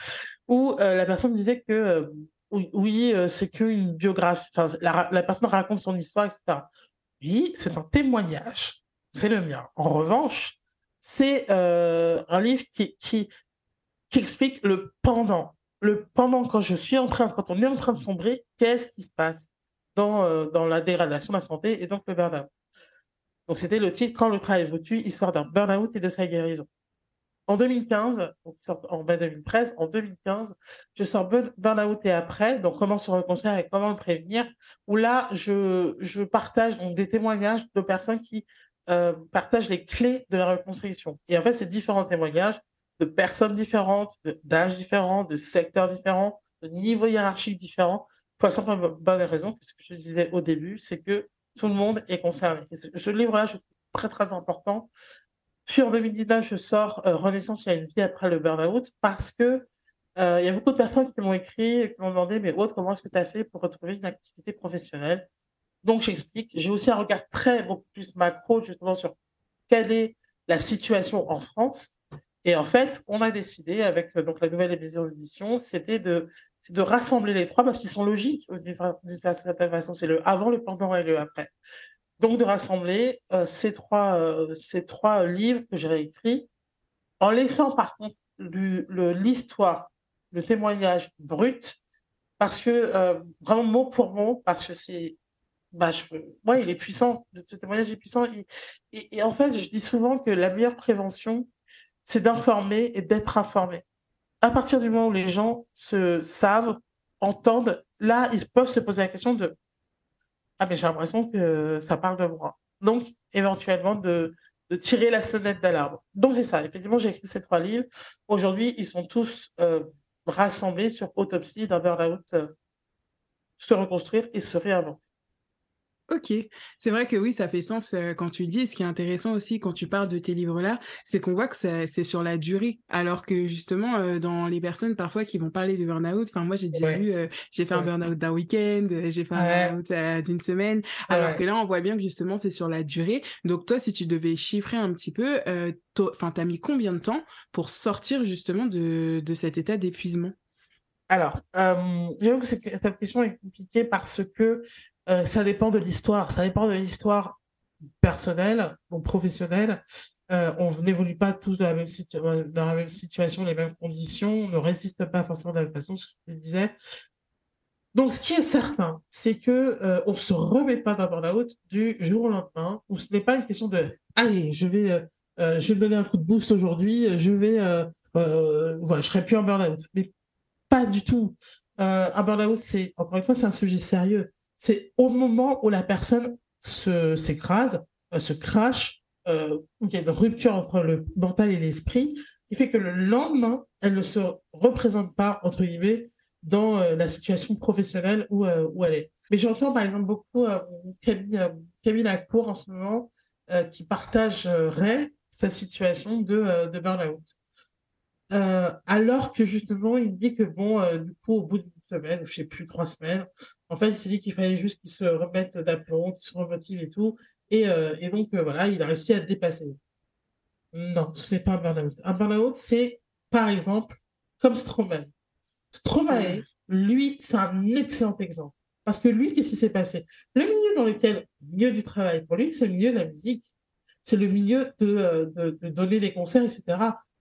où euh, la personne disait que euh, oui, c'est qu'une biographie, enfin, la, la, personne raconte son histoire, etc. Oui, c'est un témoignage, c'est le mien. En revanche, c'est un livre qui, qui, explique le pendant. Le pendant, quand je suis en train, quand on est en train de sombrer, qu'est-ce qui se passe dans, dans la dégradation de la santé et donc le burn-out. Donc c'était le titre Quand le travail vous tue, histoire d'un burn-out et de sa guérison. En 2015, en 2013, en 2015, je sors Burnout et après, donc comment se reconstruire et comment le prévenir, où là, je, je partage donc, des témoignages de personnes qui euh, partagent les clés de la reconstruction. Et en fait, c'est différents témoignages de personnes différentes, d'âges différents, de secteurs différents, de niveaux hiérarchiques différents, pour la simple bonne raison, que ce que je disais au début, c'est que tout le monde est concerné. ce livre-là, je trouve très, très important puis en 2019, je sors euh, Renaissance, il y a une vie après le burn-out parce que euh, il y a beaucoup de personnes qui m'ont écrit et qui m'ont demandé Mais Aude, comment est-ce que tu as fait pour retrouver une activité professionnelle? Donc, j'explique. J'ai aussi un regard très, beaucoup plus macro, justement, sur quelle est la situation en France. Et en fait, on a décidé, avec euh, donc, la nouvelle émission d'édition, c'était de, de rassembler les trois parce qu'ils sont logiques d'une certaine façon. C'est le avant, le pendant et le après donc de rassembler euh, ces, trois, euh, ces trois livres que j'ai réécrits, en laissant par contre l'histoire, le, témoignage brut, parce que euh, vraiment mot pour mot, parce que c'est, bah, je, ouais, il est puissant, ce témoignage est puissant. Et, et, en fait, je dis souvent que la meilleure prévention, c'est d'informer et d'être informé. À partir du moment où les gens se savent, entendent, là, ils peuvent se poser la question de ah, mais j'ai l'impression que ça parle de moi. Donc, éventuellement, de, tirer la sonnette d'alarme. Donc, c'est ça. Effectivement, j'ai écrit ces trois livres. Aujourd'hui, ils sont tous euh, rassemblés sur Autopsie d'un burn-out, euh, se reconstruire et se réinventer. Ok, c'est vrai que oui, ça fait sens euh, quand tu dis. Ce qui est intéressant aussi quand tu parles de tes livres-là, c'est qu'on voit que c'est sur la durée, alors que justement euh, dans les personnes parfois qui vont parler de burn-out, enfin moi j'ai déjà vu, euh, j'ai fait un burn-out d'un week-end, j'ai fait un burn-out d'une semaine, alors que là on voit bien que justement c'est sur la durée. Donc toi, si tu devais chiffrer un petit peu, enfin t'as mis combien de temps pour sortir justement de, de cet état d'épuisement? Alors, j'avoue que cette question est compliquée parce que euh, ça dépend de l'histoire. Ça dépend de l'histoire personnelle ou professionnelle. Euh, on n'évolue pas tous dans la, même dans la même situation, les mêmes conditions. On ne résiste pas forcément de la même façon, ce que je disais. Donc, ce qui est certain, c'est que euh, on se remet pas d'un burn-out du jour au lendemain, ce n'est pas une question de allez, je vais, euh, euh je vais donner un coup de boost aujourd'hui, je vais, voilà, je serai plus en burn-out. Mais pas du tout. un burn-out, c'est encore une fois, c'est un sujet sérieux c'est au moment où la personne se s'écrase, euh, se crache, euh, où il y a une rupture entre le mental et l'esprit, qui fait que le lendemain, elle ne se représente pas, entre guillemets, dans euh, la situation professionnelle où, où elle est. Mais j'entends par exemple beaucoup Camille, Camille Lacour en ce moment qui partagerait sa situation de, de burn-out. alors que justement, il dit que bon, du coup, au bout d'une semaine, ou je sais plus, trois semaines, en fait, il s'est dit qu'il fallait juste qu'il se remette d'aplomb, qu'il se remotive et tout. Et, euh, et donc, euh, voilà, il a réussi à dépasser. Non, ce n'est pas un burn-out. Un burn-out, c'est, par exemple, comme Stromae. Stromae, lui, c'est un excellent exemple. Parce que lui, qu'est-ce qui s'est passé? Le milieu dans lequel, le milieu du travail pour lui, c'est le milieu de la musique. C'est le milieu de, euh, de, de, donner des concerts, etc.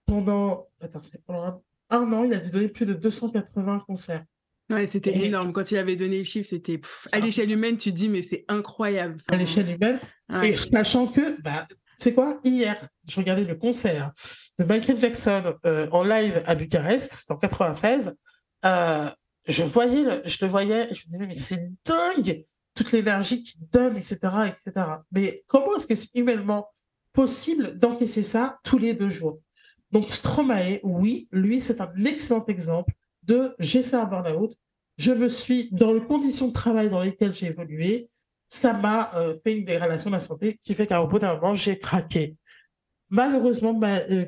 Pendant, attends, pendant un, an, il a dû donner plus de 280 concerts. Ouais, c'était énorme. Quand il avait donné le chiffre, c'était à l'échelle humaine, tu te dis, mais c'est incroyable. À l'échelle humaine. Et sachant que, bah, c'est quoi? Hier, je regardais le concert de Michael Jackson euh, en live à Bucarest, en 96. Euh, je voyais, le, je le voyais, je me disais, mais c'est dingue toute l'énergie qu'il donne, etc., etc. Mais comment est-ce que c'est humainement possible d'encaisser ça tous les deux jours? Donc Stromae, oui, lui, c'est un excellent exemple de j'ai fait un burn-out, je me suis, dans les conditions de travail dans lesquelles j'ai évolué, ça m'a euh, fait une dégradation de la santé qui fait qu'à bout d'un moment, j'ai craqué. Malheureusement, bah, euh,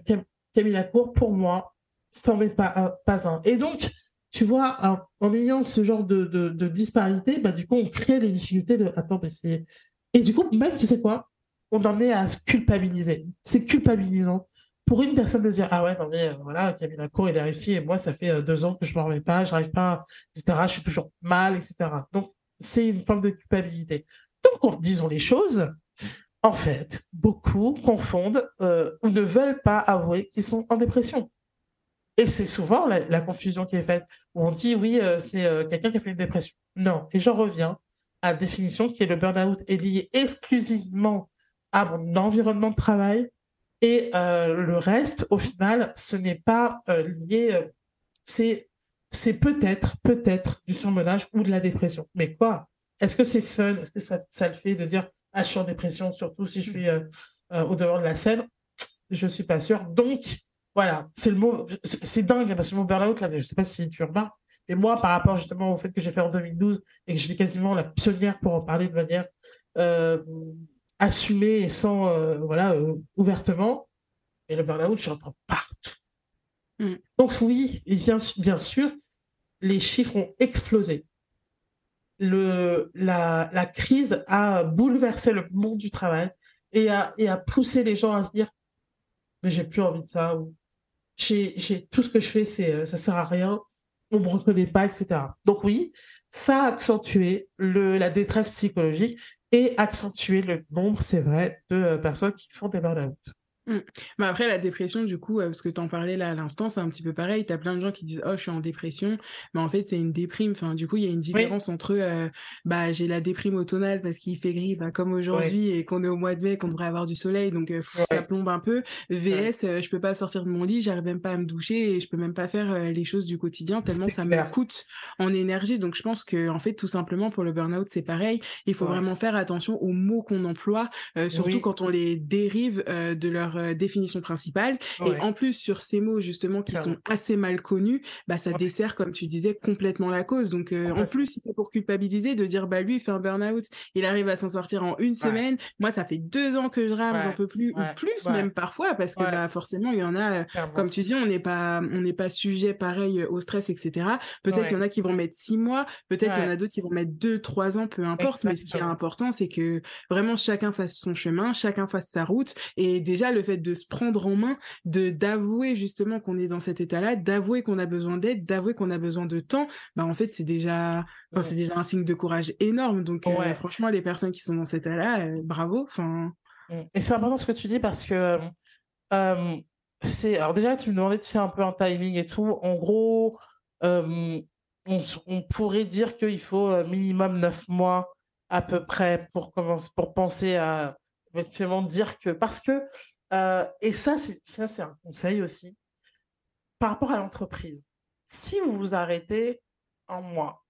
Camille Lacour, pour moi, ça n'en est pas un. Et donc, tu vois, en, ayant ce genre de, disparité, bah, du coup, on crée les difficultés de attends, mais c'est. Et du coup, même, tu sais quoi, on en est à se culpabiliser. C'est culpabilisant pour une personne de dire ah ouais non mais euh, voilà Camille Lacour il a réussi et moi ça fait euh, deux ans que je m'en remets pas j'arrive pas etc je suis toujours mal etc donc c'est une forme de culpabilité. Donc, disons les choses, en fait, beaucoup confondent euh, ou ne veulent pas avouer qu'ils sont en dépression. Et c'est souvent la, confusion qui est faite, où on dit oui, c'est quelqu'un qui a fait une dépression. Non, et j'en reviens à la définition qui est le burn-out est lié exclusivement à mon environnement de travail, et le reste, au final, ce n'est pas lié, c'est c'est peut-être, peut-être du surmenage ou de la dépression. Mais quoi? Est-ce que c'est fun? Est-ce que ça, ça, le fait de dire ah je suis en dépression, surtout si je suis euh, euh, au dehors de la scène Je suis pas sûr. Donc voilà, c'est le mot, c'est dingue parce que mon burn-out là, je sais pas si tu remarques. Et moi, par rapport justement au fait que j'ai fait en 2012 et que j'étais quasiment la pionnière pour en parler de manière euh, assumée et sans voilà ouvertement, et le burn-out, je entends partout Mm. Donc oui, bien, bien sûr, les chiffres ont explosé. Le, la, la, crise a bouleversé le monde du travail et a, et a poussé les gens à se dire mais j'ai plus envie de ça ou j'ai tout ce que je fais c'est euh, ça sert à rien on me reconnaît pas etc donc oui ça a accentué le, la détresse psychologique et accentué le nombre c'est vrai de euh, personnes qui font des burn-out Mmh. Mais après, la dépression, du coup, parce que tu en parlais là à l'instant, c'est un petit peu pareil. Tu as plein de gens qui disent Oh, je suis en dépression. Mais en fait, c'est une déprime. Enfin, du coup, il y a une différence entre euh, bah, j'ai la déprime automnale parce qu'il fait gris, bah, comme aujourd'hui, et qu'on est au mois de mai, qu'on devrait avoir du soleil. Donc, euh, ça plombe un peu. VS, euh, je peux pas sortir de mon lit, j'arrive même pas à me doucher et je peux même pas faire les choses du quotidien tellement ça me coûte en énergie. Donc, je pense que, en fait, tout simplement, pour le burn-out, c'est pareil. Il faut vraiment faire attention aux mots qu'on emploie, surtout quand on les dérive de leur euh, définition principale. Et en plus, sur ces mots, justement, qui sont assez mal connus, bah, ça dessert, comme tu disais, complètement la cause. Donc, euh, en plus, c'est pour culpabiliser de dire, bah, lui, il fait un burn-out, il arrive à s'en sortir en une semaine. Moi, ça fait deux ans que je rame, j'en peux plus, ou plus même parfois, parce que, bah, forcément, il y en a, comme tu dis, on n'est pas, on n'est pas sujet pareil au stress, etc. Peut-être qu'il y en a qui vont mettre six mois, peut-être qu'il y en a d'autres qui vont mettre deux, trois ans, peu importe. Mais ce qui est important, c'est que vraiment chacun fasse son chemin, chacun fasse sa route. Et déjà, le fait de se prendre en main, de d'avouer justement qu'on est dans cet état-là, d'avouer qu'on a besoin d'aide, d'avouer qu'on a besoin de temps, bah en fait c'est déjà, c'est déjà un signe de courage énorme. Donc euh, franchement, les personnes qui sont dans cet état-là, euh, bravo. Enfin. Mmh. Et c'est important ce que tu dis parce que euh, c'est, alors déjà tu me demandais tu sais un peu un timing et tout. En gros, on, on, pourrait dire qu'il faut minimum neuf mois à peu près pour commencer, pour penser à éventuellement dire que parce que euh, et ça, c'est un conseil aussi par rapport à l'entreprise. Si vous vous arrêtez un mois,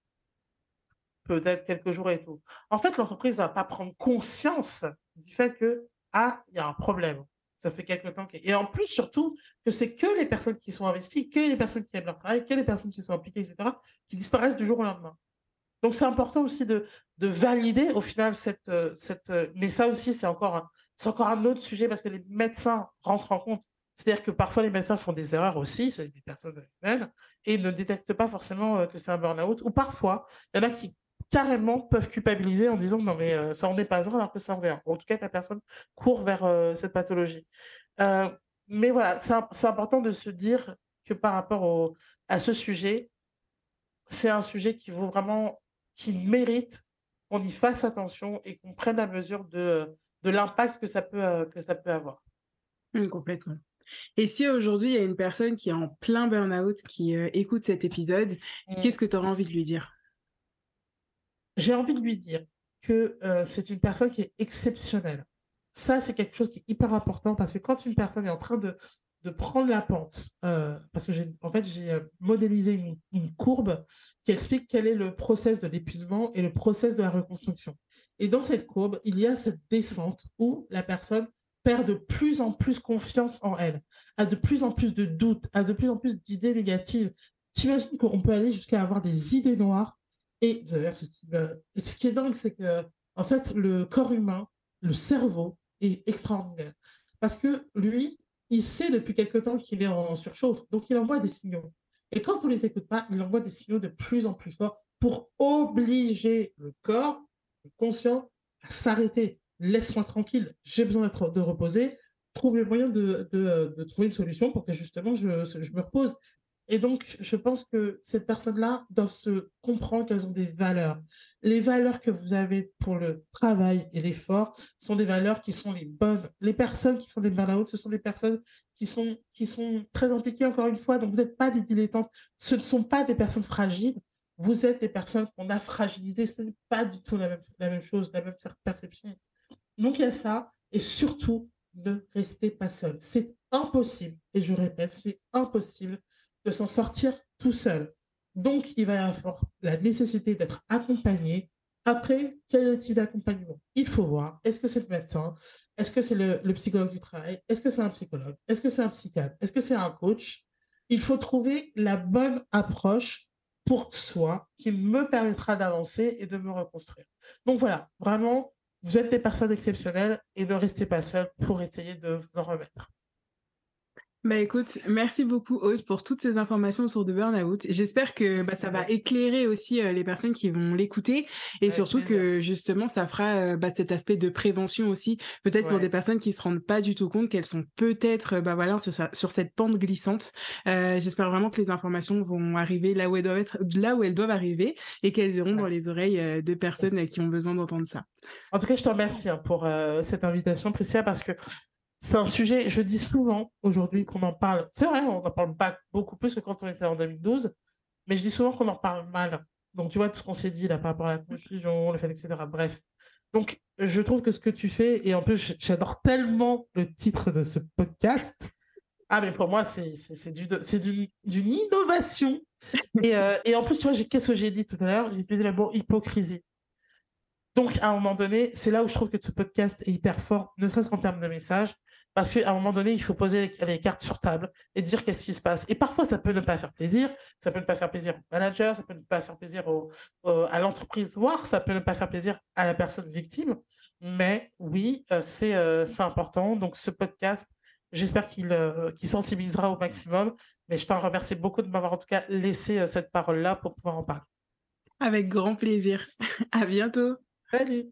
peut-être quelques jours et tout, en fait, l'entreprise ne va pas prendre conscience du fait que, ah, il y a un problème. Ça fait quelques temps. Et en plus, surtout, que c'est que les personnes qui sont investies, que les personnes qui aiment leur travail, que les personnes qui sont impliquées, etc., qui disparaissent du jour au lendemain. Donc, c'est important aussi de, de valider au final cette. Euh, cette euh, mais ça aussi, c'est encore c'est encore un autre sujet parce que les médecins rentrent en compte. C'est-à-dire que parfois les médecins font des erreurs aussi, c'est des personnes humaines, et ne détectent pas forcément euh, que c'est un burn-out. Ou parfois, il y en a qui carrément peuvent culpabiliser en disant non mais euh, ça en est pas un alors que ça en est En tout cas, la personne court vers euh, cette pathologie. mais voilà, c'est important de se dire que par rapport à ce sujet, c'est un sujet qui vaut vraiment qui mérite qu'on y fasse attention et qu'on prenne la mesure de, de l'impact que, ça peut, que ça peut avoir. Mmh, complètement. Et si aujourd'hui, il y a une personne qui est en plein burn-out, qui écoute cet épisode, mmh. qu'est-ce que tu auras envie de lui dire? J'ai envie de lui dire que c'est une personne qui est exceptionnelle. Ça, c'est quelque chose qui est hyper important parce que quand une personne est en train de, de prendre la pente, parce que j'ai en fait, j'ai modélisé une, une, courbe qui explique quel est le process de l'épuisement et le process de la reconstruction. Et dans cette courbe, il y a cette descente où la personne perd de plus en plus confiance en elle, a de plus en plus de doutes, a de plus en plus d'idées négatives. T'imagines qu'on peut aller jusqu'à avoir des idées noires. Et d'ailleurs, ce, qui est dingue, c'est que, en fait, le corps humain, le cerveau, est extraordinaire. Parce que lui, il sait depuis quelque temps qu'il est en surchauffe, donc il envoie des signaux. Et quand on ne les écoute pas, il envoie des signaux de plus en plus forts pour obliger le corps, conscient, à s'arrêter laisse-moi tranquille, j'ai besoin de reposer, trouve le moyen de, de, trouver une solution pour que justement je, me repose. Et donc, je pense que ces personnes-là doivent se comprendre qu'elles ont des valeurs. Les valeurs que vous avez pour le travail et l'effort sont des valeurs qui sont les bonnes. Les personnes qui font des burn-out, ce sont des personnes qui sont très impliquées, encore une fois. Donc, vous n'êtes pas des dilettantes. Ce ne sont pas des personnes fragiles. Vous êtes des personnes qu'on a fragilisées. Ce n'est pas du tout la même, chose, la même perception. Donc il y a ça, et surtout, ne restez pas seul. C'est impossible, et je répète, c'est impossible de s'en sortir tout seul. Donc il va y avoir la nécessité d'être accompagné. Après, quel est le type d'accompagnement? Il faut voir, est-ce que c'est le médecin? Est-ce que c'est le, psychologue du travail? Est-ce que c'est un psychologue? Est-ce que c'est un psychiatre? Est-ce que c'est un coach? Il faut trouver la bonne approche pour soi qui me permettra d'avancer et de me reconstruire. Donc voilà, vraiment, vous êtes des personnes exceptionnelles et ne restez pas seuls pour essayer de vous en remettre. Bah écoute, merci beaucoup Aude pour toutes ces informations sur le burn-out. J'espère que bah, ça va éclairer aussi euh, les personnes qui vont l'écouter et surtout que justement ça fera euh, bah, cet aspect de prévention aussi, peut-être pour des personnes qui se rendent pas du tout compte qu'elles sont peut-être bah voilà sur, sur cette pente glissante. Euh, J'espère vraiment que les informations vont arriver là où elles doivent être, là où elles doivent arriver et qu'elles iront dans les oreilles euh, de personnes qui ont besoin d'entendre ça. En tout cas, je te remercie hein, pour cette invitation, Priscilla, parce que c'est un sujet, je dis souvent aujourd'hui qu'on en parle. C'est vrai, on en parle pas beaucoup plus que quand on était en 2012, mais je dis souvent qu'on en parle mal. Donc, tu vois, tout ce qu'on s'est dit là par rapport à la confusion, le fait, etc. Bref. Donc, je trouve que ce que tu fais, et en plus, j'adore tellement le titre de ce podcast. Ah, mais pour moi, c'est d'une innovation. Et, euh, et, en plus, tu vois, qu'est-ce que j'ai dit tout à l'heure? J'ai utilisé le mot hypocrisie. Donc, à un moment donné, c'est là où je trouve que ce podcast est hyper fort, ne serait-ce qu'en termes de message. Parce qu'à un moment donné, il faut poser les, cartes sur table et dire qu'est-ce qui se passe. Et parfois, ça peut ne pas faire plaisir. Ça peut ne pas faire plaisir au manager, ça peut ne pas faire plaisir au, à l'entreprise, voire ça peut ne pas faire plaisir à la personne victime. Mais oui, euh, euh, c'est important. Donc, ce podcast, j'espère qu'il euh, sensibilisera au maximum. Mais je t'en remercie beaucoup de m'avoir en tout cas laissé cette parole-là pour pouvoir en parler. Avec grand plaisir. à bientôt. Salut.